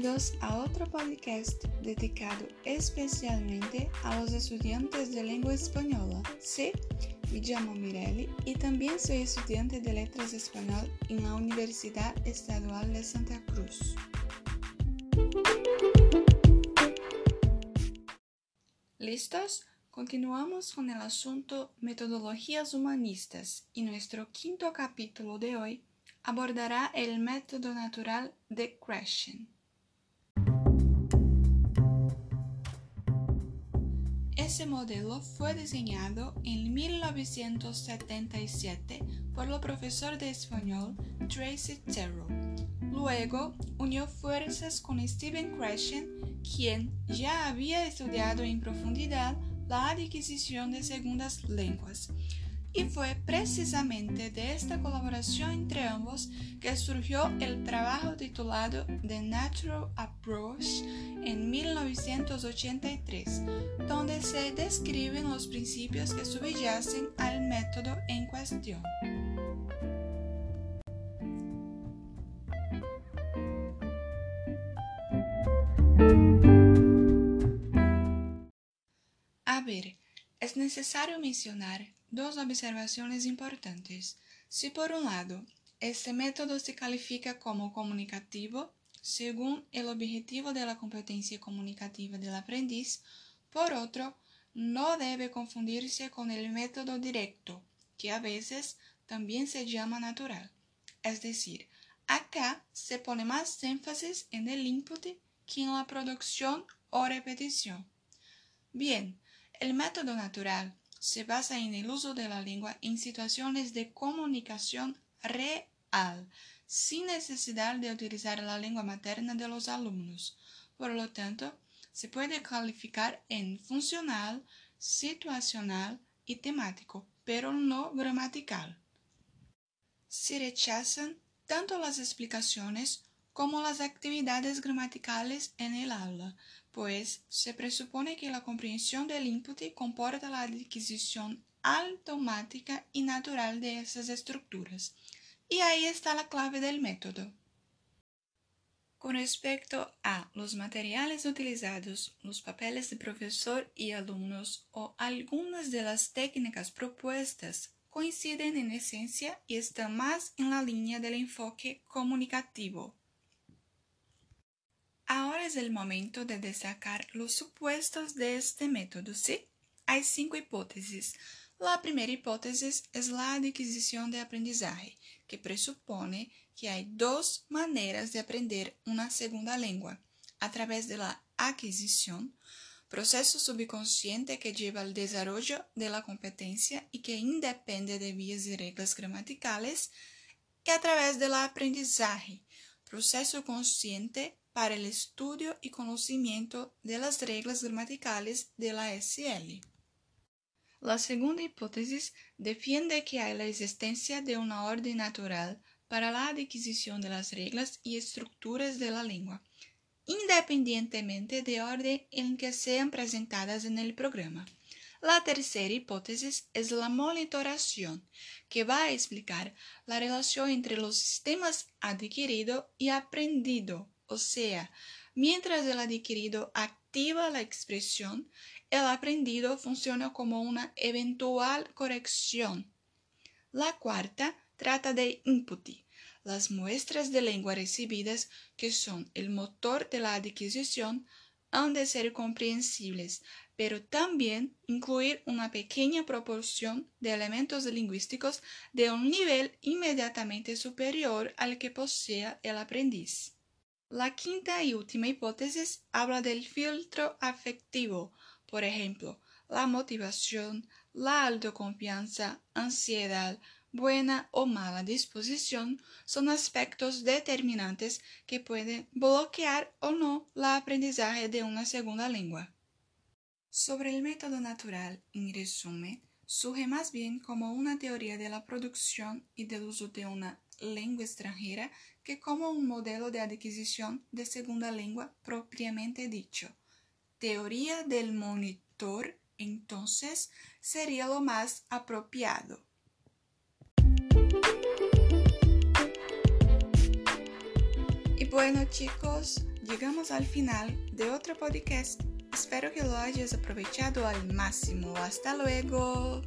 Bienvenidos a otro podcast dedicado especialmente a los estudiantes de lengua española. Sí, me llamo Mirelli y también soy estudiante de Letras Español en la Universidad Estadual de Santa Cruz. ¿Listos? Continuamos con el asunto metodologías humanistas y nuestro quinto capítulo de hoy abordará el método natural de Krashen. Ese modelo fue diseñado en 1977 por el profesor de español Tracy Terrell. Luego unió fuerzas con Stephen Krashen, quien ya había estudiado en profundidad la adquisición de segundas lenguas y fue precisamente de esta colaboración entre ambos que surgió el trabajo titulado The Natural Approach en 1983, donde se describen los principios que subyacen al método en cuestión. Necesario mencionar dos observaciones importantes. Si por un lado, este método se califica como comunicativo, según el objetivo de la competencia comunicativa del aprendiz, por otro, no debe confundirse con el método directo, que a veces también se llama natural. Es decir, acá se pone más énfasis en el input que en la producción o repetición. Bien, el método natural se basa en el uso de la lengua en situaciones de comunicación real, sin necesidad de utilizar la lengua materna de los alumnos. Por lo tanto, se puede calificar en funcional, situacional y temático, pero no gramatical. Se rechazan tanto las explicaciones como las actividades gramaticales en el aula, pues se presupone que la comprensión del input comporta la adquisición automática y natural de esas estructuras. Y ahí está la clave del método. Con respecto a los materiales utilizados, los papeles de profesor y alumnos o algunas de las técnicas propuestas coinciden en esencia y están más en la línea del enfoque comunicativo. Ahora es el momento de destacar los supuestos de este método, ¿sí? Hay cinco hipótesis. La primera hipótesis es la adquisición de aprendizaje, que presupone que hay dos maneras de aprender una segunda lengua, a través adquisición, proceso subconsciente que lleva al desarrollo de la competencia y que independe de vías y reglas gramaticales, y a través del aprendizaje, proceso consciente para el estudio y conocimiento de las reglas gramaticales de la SL. La segunda hipótesis defiende que hay la existencia de una orden natural para la adquisición de las reglas y estructuras de la lengua, independientemente de orden en que sean presentadas en el programa. La tercera hipótesis es la monitoración, que va a explicar la relación entre los sistemas adquirido y aprendido o sea, mientras el adquirido activa la expresión, el aprendido funciona como una eventual corrección. La cuarta trata de input, las muestras de lengua recibidas, que son el motor de la adquisición, han de ser comprensibles, pero también incluir una pequeña proporción de elementos lingüísticos de un nivel inmediatamente superior al que posea el aprendiz. La quinta y última hipótesis habla del filtro afectivo, por ejemplo, la motivación, la autoconfianza, ansiedad, buena o mala disposición son aspectos determinantes que pueden bloquear o no la aprendizaje de una segunda lengua. Sobre el método natural, en resumen, surge más bien como una teoría de la producción y del uso de una lengua extranjera que como un modelo de adquisición de segunda lengua propiamente dicho. Teoría del monitor, entonces, sería lo más apropiado. Y bueno chicos, llegamos al final de otro podcast. Espero que lo hayas aprovechado al máximo. Hasta luego.